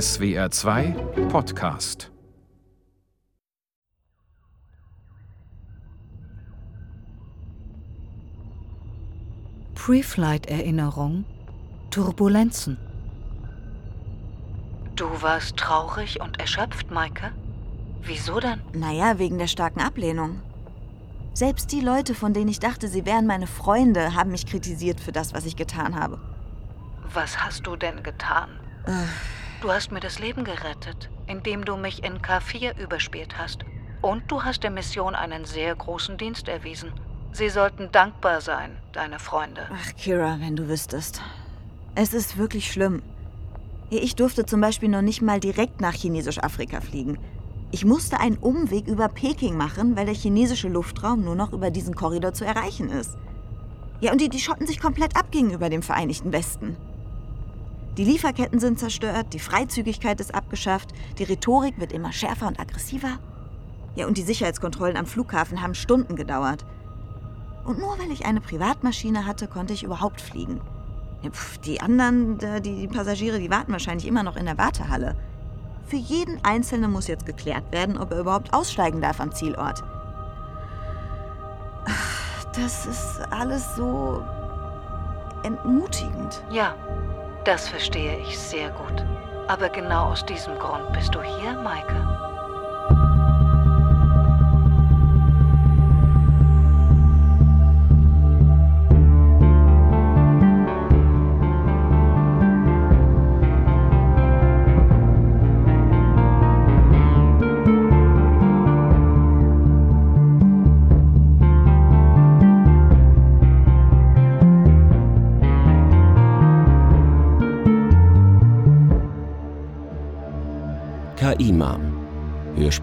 SWR 2 Podcast Pre-Flight-Erinnerung Turbulenzen Du warst traurig und erschöpft, Maike? Wieso denn? Naja, wegen der starken Ablehnung. Selbst die Leute, von denen ich dachte, sie wären meine Freunde, haben mich kritisiert für das, was ich getan habe. Was hast du denn getan? Du hast mir das Leben gerettet, indem du mich in K4 überspielt hast. Und du hast der Mission einen sehr großen Dienst erwiesen. Sie sollten dankbar sein, deine Freunde. Ach, Kira, wenn du wüsstest. Es ist wirklich schlimm. Ich durfte zum Beispiel noch nicht mal direkt nach Chinesisch-Afrika fliegen. Ich musste einen Umweg über Peking machen, weil der chinesische Luftraum nur noch über diesen Korridor zu erreichen ist. Ja, und die, die schotten sich komplett ab gegenüber dem Vereinigten Westen. Die Lieferketten sind zerstört, die Freizügigkeit ist abgeschafft, die Rhetorik wird immer schärfer und aggressiver. Ja, und die Sicherheitskontrollen am Flughafen haben Stunden gedauert. Und nur weil ich eine Privatmaschine hatte, konnte ich überhaupt fliegen. Ja, pf, die anderen, die, die Passagiere, die warten wahrscheinlich immer noch in der Wartehalle. Für jeden Einzelnen muss jetzt geklärt werden, ob er überhaupt aussteigen darf am Zielort. Das ist alles so entmutigend. Ja, das verstehe ich sehr gut. Aber genau aus diesem Grund bist du hier, Maike.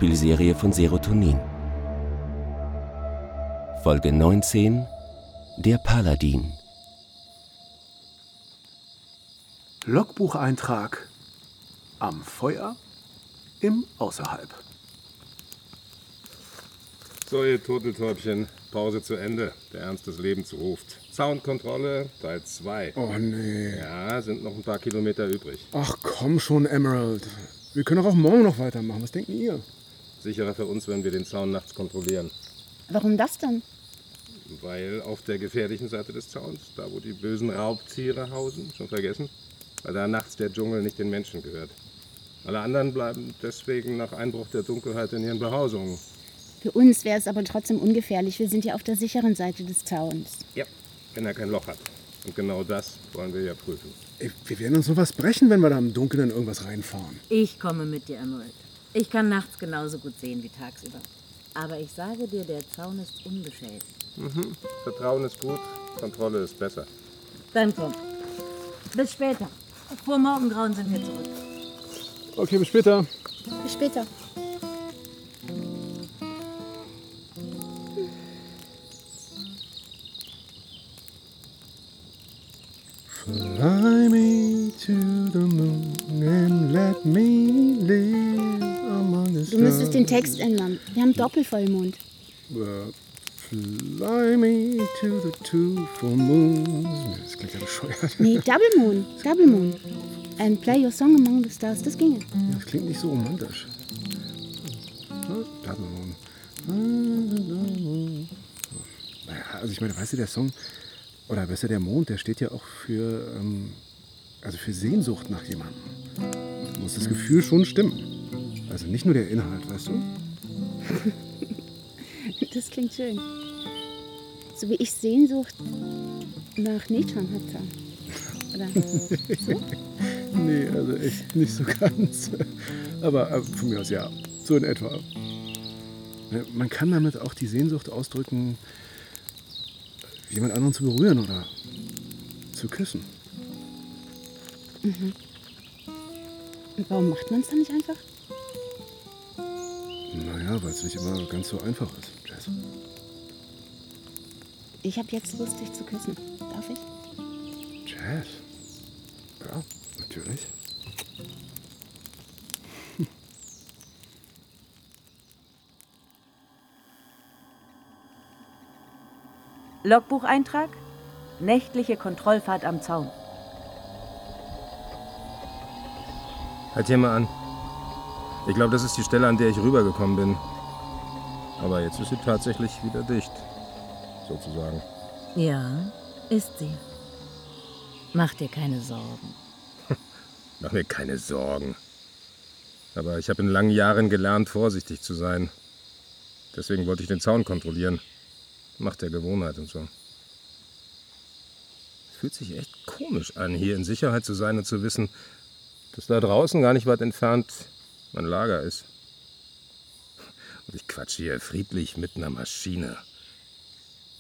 Hörspielserie von Serotonin. Folge 19 Der Paladin. Logbucheintrag am Feuer im Außerhalb. So, ihr Turteltäubchen, Pause zu Ende. Der Ernst des Lebens ruft. Soundkontrolle, Teil 2. Oh nee. Ja, sind noch ein paar Kilometer übrig. Ach komm schon, Emerald. Wir können doch auch morgen noch weitermachen. Was denken ihr? Sicherer für uns, wenn wir den Zaun nachts kontrollieren. Warum das denn? Weil auf der gefährlichen Seite des Zauns, da wo die bösen Raubtiere hausen, schon vergessen, weil da nachts der Dschungel nicht den Menschen gehört. Alle anderen bleiben deswegen nach Einbruch der Dunkelheit in ihren Behausungen. Für uns wäre es aber trotzdem ungefährlich. Wir sind ja auf der sicheren Seite des Zauns. Ja, wenn er kein Loch hat. Und genau das wollen wir ja prüfen. Ey, wir werden uns sowas brechen, wenn wir da im Dunkeln in irgendwas reinfahren. Ich komme mit dir, Emerald. Ich kann nachts genauso gut sehen wie tagsüber. Aber ich sage dir, der Zaun ist unbeschädigt. Mhm. Vertrauen ist gut, Kontrolle ist besser. Dann komm. Bis später. Vor Morgengrauen sind wir zurück. Okay, bis später. Bis später. Text ändern. Wir haben Doppelvollmond. Uh, fly me to the two full moons. Das klingt ja bescheuert. Nee, Double Moon. Double Moon. And play your song among the stars. Das ginge. Ja, Das klingt nicht so romantisch. Double Moon. Naja, also ich meine, weißt du, der Song, oder besser der Mond, der steht ja auch für, ähm, also für Sehnsucht nach jemandem. Da muss das Gefühl schon stimmen. Also nicht nur der Inhalt, weißt du? Das klingt schön. So wie ich Sehnsucht nach Nathan hatte. Oder so? Nee, also echt nicht so ganz. Aber äh, von mir aus ja, so in etwa. Man kann damit auch die Sehnsucht ausdrücken, jemand anderen zu berühren oder zu küssen. Mhm. Und warum macht man es dann nicht einfach? Naja, weil es nicht immer ganz so einfach ist, Jess. Ich habe jetzt Lust, dich zu küssen. Darf ich? Jess? Ja, natürlich. Logbucheintrag? Nächtliche Kontrollfahrt am Zaun. Halt hier mal an. Ich glaube, das ist die Stelle, an der ich rübergekommen bin. Aber jetzt ist sie tatsächlich wieder dicht. Sozusagen. Ja, ist sie. Mach dir keine Sorgen. Mach mir keine Sorgen. Aber ich habe in langen Jahren gelernt, vorsichtig zu sein. Deswegen wollte ich den Zaun kontrollieren. Macht der Gewohnheit und so. Es fühlt sich echt komisch an, hier in Sicherheit zu sein und zu wissen, dass da draußen gar nicht weit entfernt mein Lager ist. Und ich quatsche hier friedlich mit einer Maschine.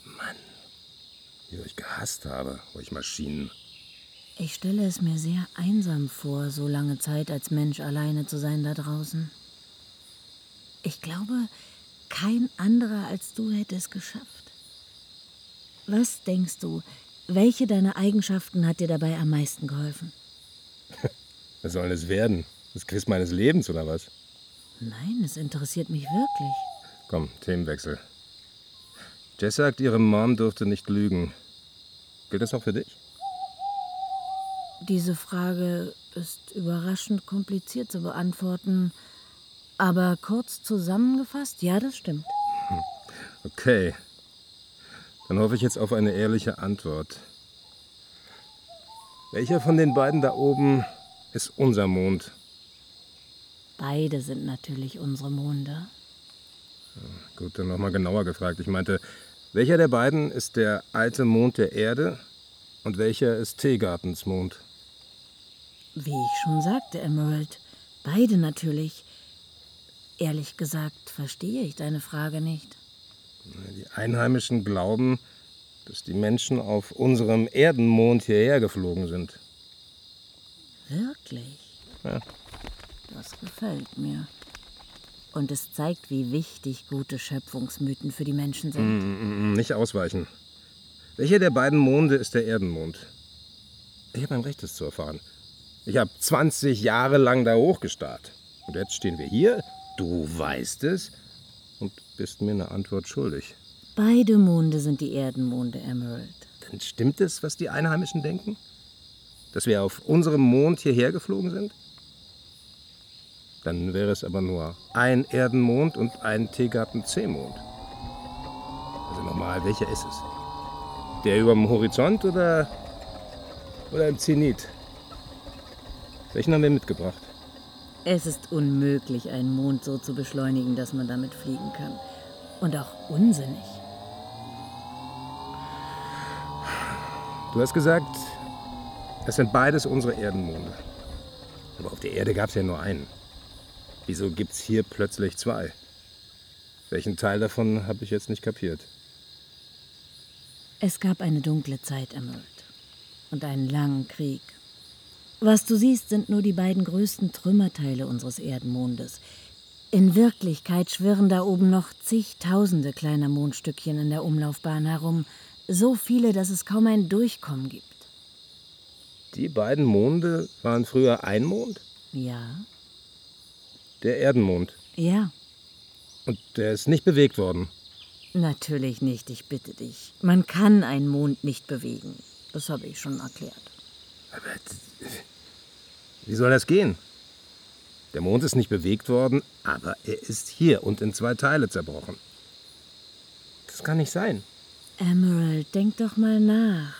Mann, wie ich gehasst habe, euch Maschinen. Ich stelle es mir sehr einsam vor, so lange Zeit als Mensch alleine zu sein da draußen. Ich glaube, kein anderer als du hätte es geschafft. Was denkst du, welche deiner Eigenschaften hat dir dabei am meisten geholfen? Was soll das werden? Das Quiz meines Lebens oder was? Nein, es interessiert mich wirklich. Komm, Themenwechsel. Jess sagt, ihre Mom durfte nicht lügen. Gilt das auch für dich? Diese Frage ist überraschend kompliziert zu beantworten. Aber kurz zusammengefasst, ja, das stimmt. Okay. Dann hoffe ich jetzt auf eine ehrliche Antwort. Welcher von den beiden da oben ist unser Mond? Beide sind natürlich unsere Monde. Gut, dann nochmal genauer gefragt. Ich meinte, welcher der beiden ist der alte Mond der Erde und welcher ist Teegartens Mond? Wie ich schon sagte, Emerald, beide natürlich. Ehrlich gesagt verstehe ich deine Frage nicht. Die Einheimischen glauben, dass die Menschen auf unserem Erdenmond hierher geflogen sind. Wirklich? Ja. Das gefällt mir. Und es zeigt, wie wichtig gute Schöpfungsmythen für die Menschen sind. Mm, mm, nicht ausweichen. Welcher der beiden Monde ist der Erdenmond? Ich habe ein Rechtes zu erfahren. Ich habe 20 Jahre lang da hochgestarrt. Und jetzt stehen wir hier, du weißt es, und bist mir eine Antwort schuldig. Beide Monde sind die Erdenmonde, Emerald. Dann stimmt es, was die Einheimischen denken? Dass wir auf unserem Mond hierher geflogen sind? Dann wäre es aber nur ein Erdenmond und ein Teegarten C-Mond. Also nochmal, welcher ist es? Der über dem Horizont oder, oder im Zenit? Welchen haben wir mitgebracht? Es ist unmöglich, einen Mond so zu beschleunigen, dass man damit fliegen kann. Und auch unsinnig. Du hast gesagt, es sind beides unsere Erdenmonde. Aber auf der Erde gab es ja nur einen. Wieso gibt's hier plötzlich zwei? Welchen Teil davon habe ich jetzt nicht kapiert? Es gab eine dunkle Zeit, Emerald. Und einen langen Krieg. Was du siehst, sind nur die beiden größten Trümmerteile unseres Erdenmondes. In Wirklichkeit schwirren da oben noch zigtausende kleiner Mondstückchen in der Umlaufbahn herum. So viele, dass es kaum ein Durchkommen gibt. Die beiden Monde waren früher ein Mond? Ja. Der Erdenmond. Ja. Und der ist nicht bewegt worden. Natürlich nicht, ich bitte dich. Man kann einen Mond nicht bewegen. Das habe ich schon erklärt. Aber wie soll das gehen? Der Mond ist nicht bewegt worden, aber er ist hier und in zwei Teile zerbrochen. Das kann nicht sein. Emerald, denk doch mal nach.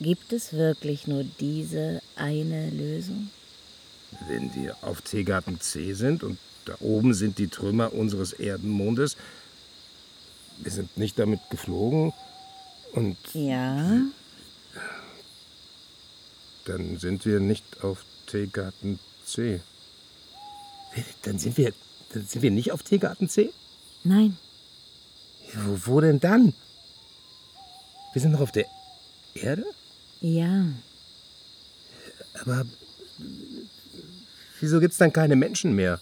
Gibt es wirklich nur diese eine Lösung? Wenn wir auf Teegarten C sind und da oben sind die Trümmer unseres Erdenmondes, wir sind nicht damit geflogen und. Ja. Dann sind wir nicht auf Teegarten C. Dann sind wir, dann sind wir nicht auf Teegarten C? Nein. Wo, wo denn dann? Wir sind noch auf der Erde? Ja. Aber wieso gibt es dann keine Menschen mehr?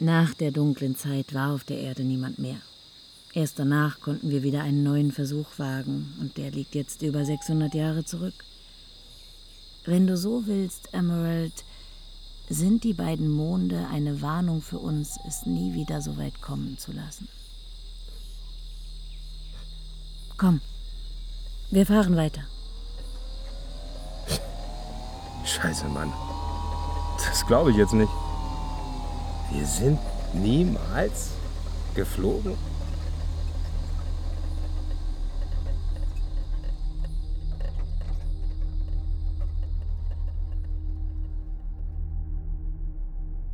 Nach der dunklen Zeit war auf der Erde niemand mehr. Erst danach konnten wir wieder einen neuen Versuch wagen und der liegt jetzt über 600 Jahre zurück. Wenn du so willst, Emerald, sind die beiden Monde eine Warnung für uns, es nie wieder so weit kommen zu lassen. Komm, wir fahren weiter. Scheiße, Mann. Das glaube ich jetzt nicht. Wir sind niemals geflogen?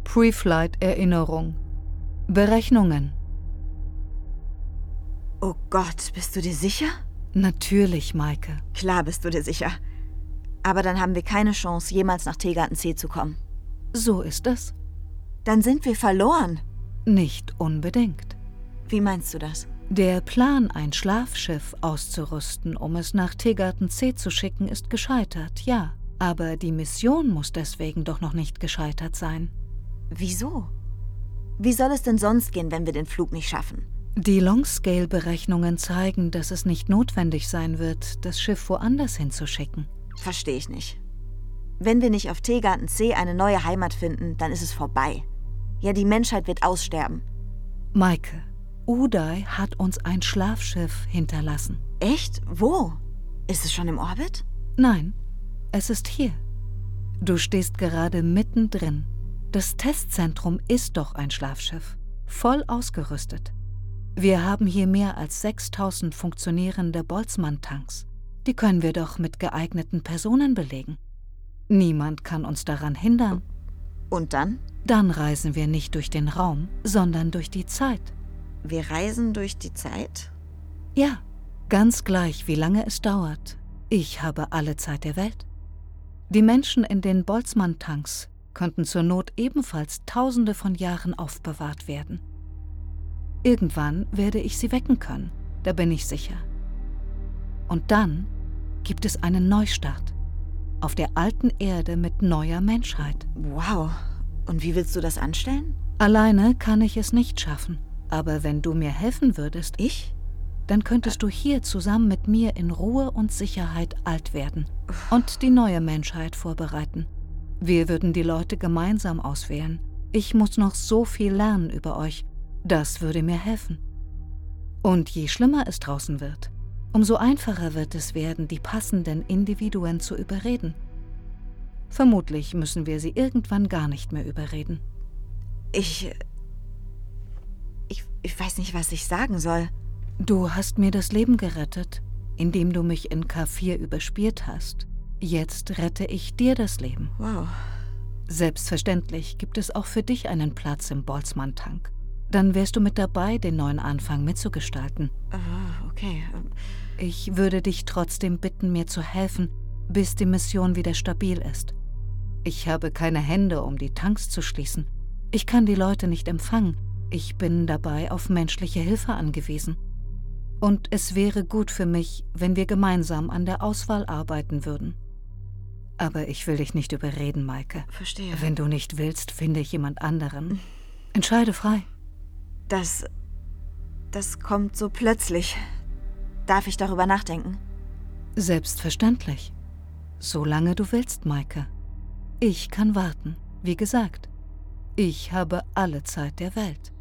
Pre-Flight-Erinnerung. Berechnungen. Oh Gott, bist du dir sicher? Natürlich, Maike. Klar bist du dir sicher. Aber dann haben wir keine Chance, jemals nach Tegarten C zu kommen. So ist es. Dann sind wir verloren. Nicht unbedingt. Wie meinst du das? Der Plan, ein Schlafschiff auszurüsten, um es nach Tegarten C zu schicken, ist gescheitert, ja. Aber die Mission muss deswegen doch noch nicht gescheitert sein. Wieso? Wie soll es denn sonst gehen, wenn wir den Flug nicht schaffen? Die Longscale-Berechnungen zeigen, dass es nicht notwendig sein wird, das Schiff woanders hinzuschicken. Verstehe ich nicht. Wenn wir nicht auf Tegarten C eine neue Heimat finden, dann ist es vorbei. Ja, die Menschheit wird aussterben. Maike, Uday hat uns ein Schlafschiff hinterlassen. Echt? Wo? Ist es schon im Orbit? Nein, es ist hier. Du stehst gerade mittendrin. Das Testzentrum ist doch ein Schlafschiff. Voll ausgerüstet. Wir haben hier mehr als 6000 funktionierende Boltzmann-Tanks. Die können wir doch mit geeigneten Personen belegen. Niemand kann uns daran hindern. Und dann? Dann reisen wir nicht durch den Raum, sondern durch die Zeit. Wir reisen durch die Zeit? Ja, ganz gleich, wie lange es dauert. Ich habe alle Zeit der Welt. Die Menschen in den Boltzmann-Tanks könnten zur Not ebenfalls Tausende von Jahren aufbewahrt werden. Irgendwann werde ich sie wecken können, da bin ich sicher. Und dann gibt es einen Neustart auf der alten Erde mit neuer Menschheit. Wow. Und wie willst du das anstellen? Alleine kann ich es nicht schaffen. Aber wenn du mir helfen würdest, ich? Dann könntest du hier zusammen mit mir in Ruhe und Sicherheit alt werden und die neue Menschheit vorbereiten. Wir würden die Leute gemeinsam auswählen. Ich muss noch so viel lernen über euch das würde mir helfen. Und je schlimmer es draußen wird, umso einfacher wird es werden, die passenden Individuen zu überreden. Vermutlich müssen wir sie irgendwann gar nicht mehr überreden. Ich. Ich, ich weiß nicht, was ich sagen soll. Du hast mir das Leben gerettet, indem du mich in K4 überspielt hast. Jetzt rette ich dir das Leben. Wow. Selbstverständlich gibt es auch für dich einen Platz im Boltzmann-Tank. Dann wärst du mit dabei, den neuen Anfang mitzugestalten. Ah, okay. Ich würde dich trotzdem bitten, mir zu helfen, bis die Mission wieder stabil ist. Ich habe keine Hände, um die Tanks zu schließen. Ich kann die Leute nicht empfangen. Ich bin dabei auf menschliche Hilfe angewiesen. Und es wäre gut für mich, wenn wir gemeinsam an der Auswahl arbeiten würden. Aber ich will dich nicht überreden, Maike. Verstehe. Wenn du nicht willst, finde ich jemand anderen. Entscheide frei. Das. Das kommt so plötzlich. Darf ich darüber nachdenken? Selbstverständlich. Solange du willst, Maike. Ich kann warten. Wie gesagt, ich habe alle Zeit der Welt.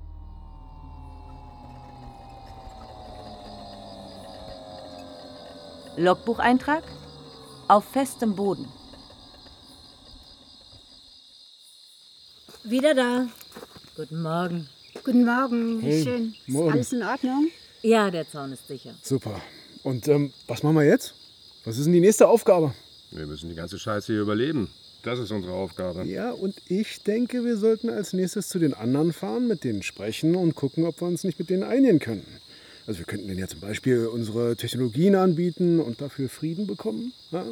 Logbucheintrag auf festem Boden. Wieder da. Guten Morgen. Guten Morgen, Hey, schön. morgen. Ist alles in Ordnung? Ja, der Zaun ist sicher. Super. Und ähm, was machen wir jetzt? Was ist denn die nächste Aufgabe? Wir müssen die ganze Scheiße hier überleben. Das ist unsere Aufgabe. Ja, und ich denke, wir sollten als nächstes zu den anderen fahren, mit denen sprechen und gucken, ob wir uns nicht mit denen einigen könnten. Also wir könnten denen ja zum Beispiel unsere Technologien anbieten und dafür Frieden bekommen. Ja?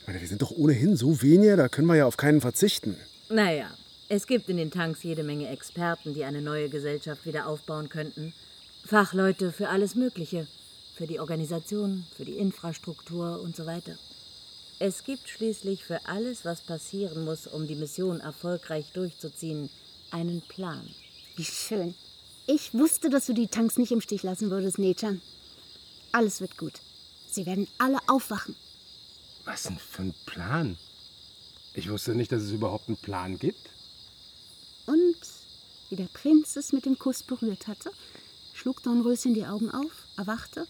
Ich meine, wir sind doch ohnehin so wenige, da können wir ja auf keinen verzichten. Naja, es gibt in den Tanks jede Menge Experten, die eine neue Gesellschaft wieder aufbauen könnten. Fachleute für alles Mögliche. Für die Organisation, für die Infrastruktur und so weiter. Es gibt schließlich für alles, was passieren muss, um die Mission erfolgreich durchzuziehen, einen Plan. Wie schön. Ich wusste, dass du die Tanks nicht im Stich lassen würdest, Nechan. Alles wird gut. Sie werden alle aufwachen. Was denn für ein Plan? Ich wusste nicht, dass es überhaupt einen Plan gibt. Wie der Prinz es mit dem Kuss berührt hatte, schlug Dornröschen die Augen auf, erwachte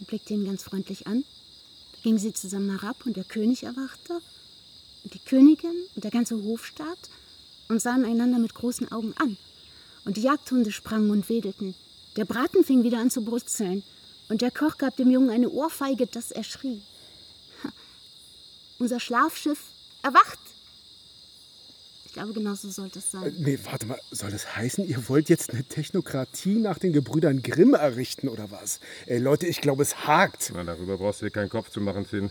und blickte ihn ganz freundlich an. Da gingen sie zusammen herab und der König erwachte. Und die Königin und der ganze Hofstaat und sahen einander mit großen Augen an. Und die Jagdhunde sprangen und wedelten. Der Braten fing wieder an zu brutzeln. Und der Koch gab dem Jungen eine Ohrfeige, dass er schrie. Unser Schlafschiff erwacht. Ich glaube, genau so sollte es Äh, sein. nee, warte mal, soll das heißen, ihr wollt jetzt eine Technokratie nach den Gebrüdern Grimm errichten oder was? Ey, Leute, ich glaube, es hakt. Na, darüber brauchst du dir keinen Kopf zu machen, Finn.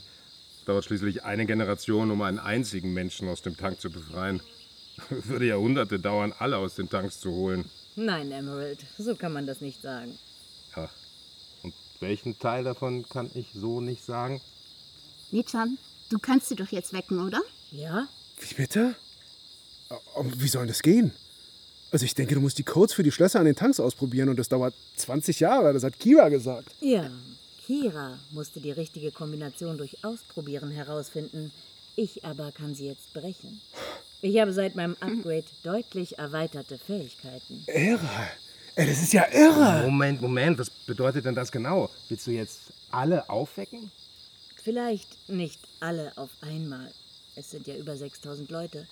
Es dauert schließlich eine Generation, um einen einzigen Menschen aus dem Tank zu befreien. Würde Jahrhunderte dauern, alle aus den Tanks zu holen. Nein, Emerald, so kann man das nicht sagen. Ja. Und welchen Teil davon kann ich so nicht sagen? Nichan, du kannst sie doch jetzt wecken, oder? Ja? Wie bitte? Aber wie soll das gehen? Also ich denke, du musst die Codes für die Schlösser an den Tanks ausprobieren und das dauert 20 Jahre, das hat Kira gesagt. Ja, Kira musste die richtige Kombination durch Ausprobieren herausfinden. Ich aber kann sie jetzt brechen. Ich habe seit meinem Upgrade deutlich erweiterte Fähigkeiten. Irre. Ey, das ist ja irre. Moment, Moment, was bedeutet denn das genau? Willst du jetzt alle aufwecken? Vielleicht nicht alle auf einmal. Es sind ja über 6000 Leute.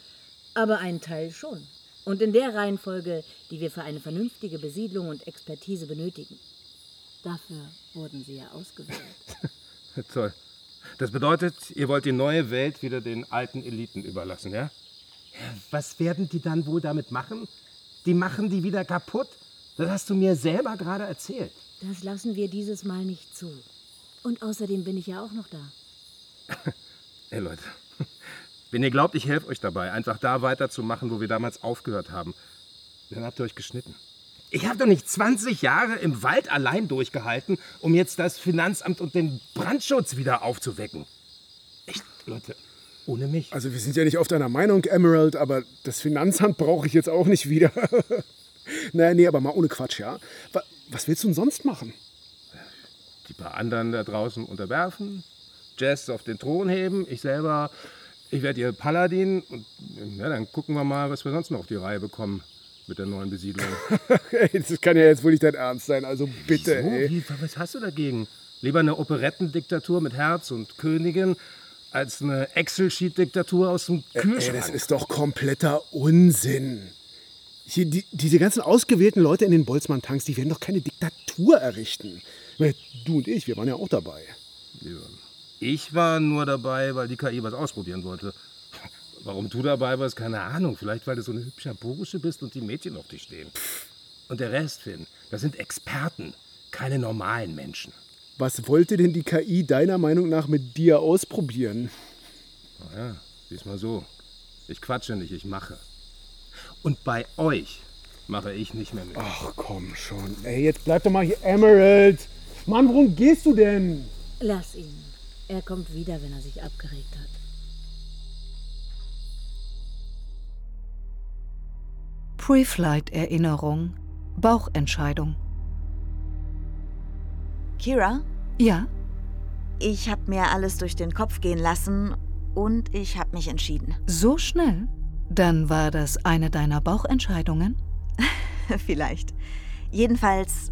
Aber ein Teil schon. Und in der Reihenfolge, die wir für eine vernünftige Besiedlung und Expertise benötigen. Dafür wurden sie ja ausgewählt. Toll. Das bedeutet, ihr wollt die neue Welt wieder den alten Eliten überlassen, ja? Was werden die dann wohl damit machen? Die machen die wieder kaputt? Das hast du mir selber gerade erzählt. Das lassen wir dieses Mal nicht zu. Und außerdem bin ich ja auch noch da. Hey Leute, wenn ihr glaubt, ich helfe euch dabei, einfach da weiterzumachen, wo wir damals aufgehört haben, dann habt ihr euch geschnitten. Ich habe doch nicht 20 Jahre im Wald allein durchgehalten, um jetzt das Finanzamt und den Brandschutz wieder aufzuwecken. Echt, Leute, ohne mich. Also wir sind ja nicht auf deiner Meinung, Emerald, aber das Finanzamt brauche ich jetzt auch nicht wieder. naja, nee, aber mal ohne Quatsch, ja? Wa- Was willst du denn sonst machen? Die paar anderen da draußen unterwerfen, Jazz auf den Thron heben, ich selber, ich werde ihr Paladin und ja, dann gucken wir mal, was wir sonst noch auf die Reihe bekommen mit der neuen Besiedlung. Ey, das kann ja jetzt wohl nicht dein Ernst sein, also bitte, So, ey. wie, was hast du dagegen? Lieber eine Operettendiktatur mit Herz und Königin als eine Excel-Sheet-Diktatur aus dem Ey, Kühlschrank. das ist doch kompletter Unsinn. Hier, die, diese ganzen ausgewählten Leute in den Boltzmann-Tanks, die werden doch keine Diktatur errichten. Du und ich, wir waren ja auch dabei. Ich war nur dabei, weil die KI was ausprobieren wollte. Warum du dabei warst, keine Ahnung. Vielleicht, weil du so ein hübscher Bursche bist und die Mädchen auf dich stehen. Und der Rest, Finn, das sind Experten, keine normalen Menschen. Was wollte denn die KI deiner Meinung nach mit dir ausprobieren? Naja, sieh's mal so. Ich quatsche nicht, ich mache. Und bei euch mache ich nicht mehr mit. Ach komm schon. Ey, jetzt bleib doch mal hier, Emerald. Mann, worum gehst du denn? Lass ihn. Er kommt wieder, wenn er sich abgeregt hat. Pre-Flight-Erinnerung. Bauchentscheidung. Kira, Ja, ich habe mir alles durch den Kopf gehen lassen und ich habe mich entschieden. so schnell? Dann war das eine deiner Bauchentscheidungen? Vielleicht. Jedenfalls,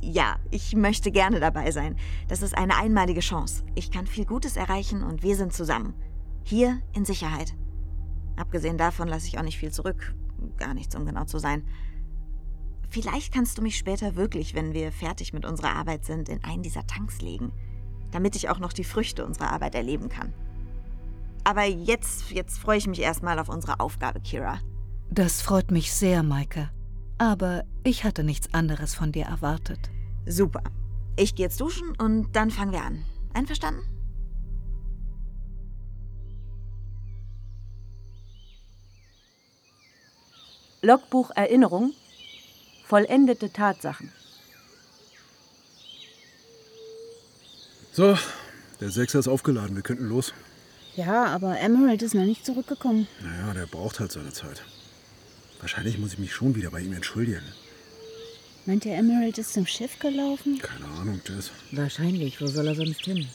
ja, ich möchte gerne dabei sein. Das ist eine einmalige Chance. Ich kann viel Gutes erreichen und wir sind zusammen. Hier in Sicherheit. Abgesehen davon lasse ich auch nicht viel zurück. Gar nichts, um genau zu sein. Vielleicht kannst du mich später wirklich, wenn wir fertig mit unserer Arbeit sind, in einen dieser Tanks legen. Damit ich auch noch die Früchte unserer Arbeit erleben kann. Aber jetzt, jetzt freue ich mich erstmal auf unsere Aufgabe, Kira. Das freut mich sehr, Maike. Aber ich hatte nichts anderes von dir erwartet. Super. Ich gehe jetzt duschen und dann fangen wir an. Einverstanden? Logbuch Erinnerung. Vollendete Tatsachen. So, der Sechser ist aufgeladen, wir könnten los. Ja, aber Emerald ist noch nicht zurückgekommen. Naja, der braucht halt seine Zeit. Wahrscheinlich muss ich mich schon wieder bei ihm entschuldigen. Meint ihr, Emerald ist zum Schiff gelaufen? Keine Ahnung, Jess. Wahrscheinlich, wo soll er sonst hin?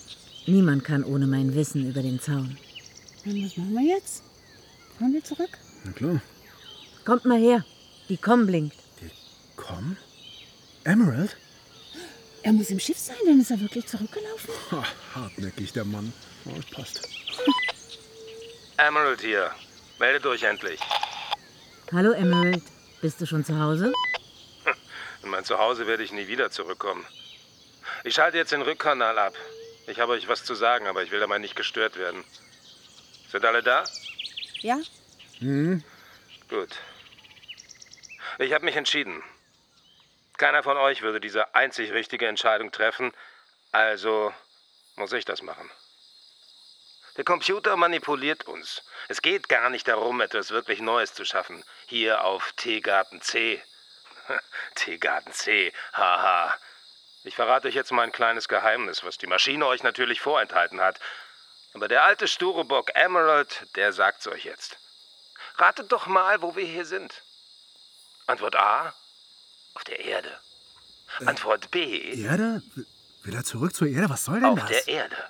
Niemand kann ohne mein Wissen über den Zaun. Und was machen wir jetzt? Fahren wir zurück? Na klar. Kommt mal her. Die Com blinkt. Komm. Emerald? Er muss im Schiff sein, dann ist er wirklich zurückgelaufen. Ha, hartnäckig, der Mann. Oh, das passt. Emerald hier. Meldet euch endlich. Hallo Emerald, bist du schon zu Hause? In mein Zuhause werde ich nie wieder zurückkommen. Ich schalte jetzt den Rückkanal ab. Ich habe euch was zu sagen, aber ich will dabei nicht gestört werden. Sind alle da? Ja? Hm? Gut. Ich habe mich entschieden. Keiner von euch würde diese einzig richtige Entscheidung treffen, also muss ich das machen. Der Computer manipuliert uns. Es geht gar nicht darum, etwas wirklich Neues zu schaffen. Hier auf Teegarten C. Teegarten C, haha. Ich verrate euch jetzt mal ein kleines Geheimnis, was die Maschine euch natürlich vorenthalten hat. Aber der alte Sturobock Emerald, der sagt's euch jetzt. Ratet doch mal, wo wir hier sind. Antwort A, auf der Erde. Antwort B, Erde? Will er zurück zur Erde? Was soll denn auf das? der Erde.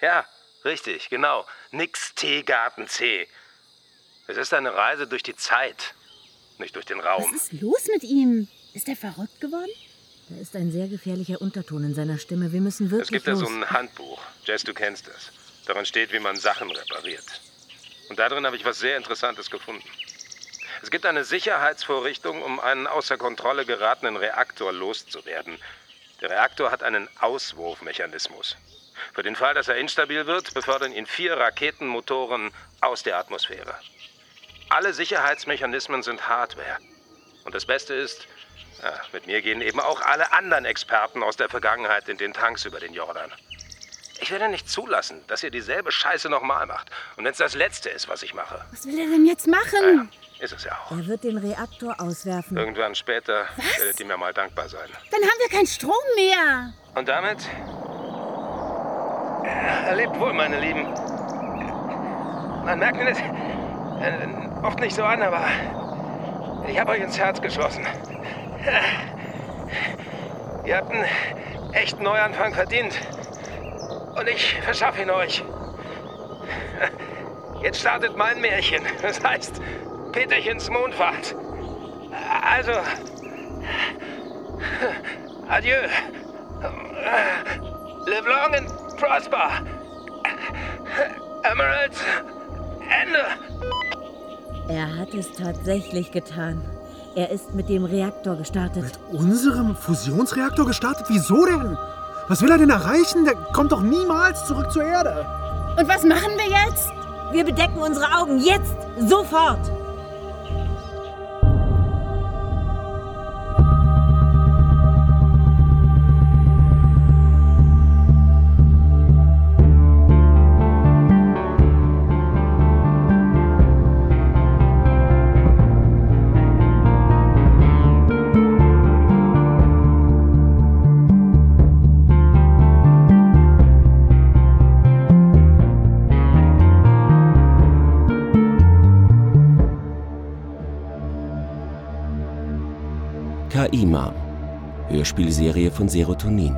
Ja, richtig, genau. Nix Teegarten C. Es ist eine Reise durch die Zeit, nicht durch den Raum. Was ist los mit ihm? Ist er verrückt geworden? Da ist ein sehr gefährlicher Unterton in seiner Stimme. Wir müssen wirklich Es gibt da los. so ein Handbuch. Jess, du kennst es. Darin steht, wie man Sachen repariert. Und darin habe ich was sehr Interessantes gefunden. Es gibt eine Sicherheitsvorrichtung, um einen außer Kontrolle geratenen Reaktor loszuwerden. Der Reaktor hat einen Auswurfmechanismus. Für den Fall, dass er instabil wird, befördern ihn vier Raketenmotoren aus der Atmosphäre. Alle Sicherheitsmechanismen sind Hardware. Und das Beste ist, ja, mit mir gehen eben auch alle anderen Experten aus der Vergangenheit in den Tanks über den Jordan. Ich werde nicht zulassen, dass ihr dieselbe Scheiße nochmal macht. Und wenn es das Letzte ist, was ich mache, Was will er denn jetzt machen? ist es ja auch. Er wird den Reaktor auswerfen. Irgendwann später werdet ihr mir mal dankbar sein. Dann haben wir keinen Strom mehr. Und damit erlebt wohl, meine Lieben. Man merkt mir das oft nicht so an, aber ich habe euch ins Herz geschlossen. Ihr habt einen echten Neuanfang verdient. Und ich verschaffe ihn euch. Jetzt startet mein Märchen. Das heißt Peterchens Mondfahrt. Also, adieu. Live long and prosper. Emeralds, Ende. Er hat es tatsächlich getan. Er ist mit dem Reaktor gestartet. Unserem Fusionsreaktor gestartet? Wieso denn? Was will er denn erreichen? Der kommt doch niemals zurück zur Erde. Und was machen wir jetzt? Wir bedecken unsere Augen jetzt, sofort. Hörspielserie von Serotonin.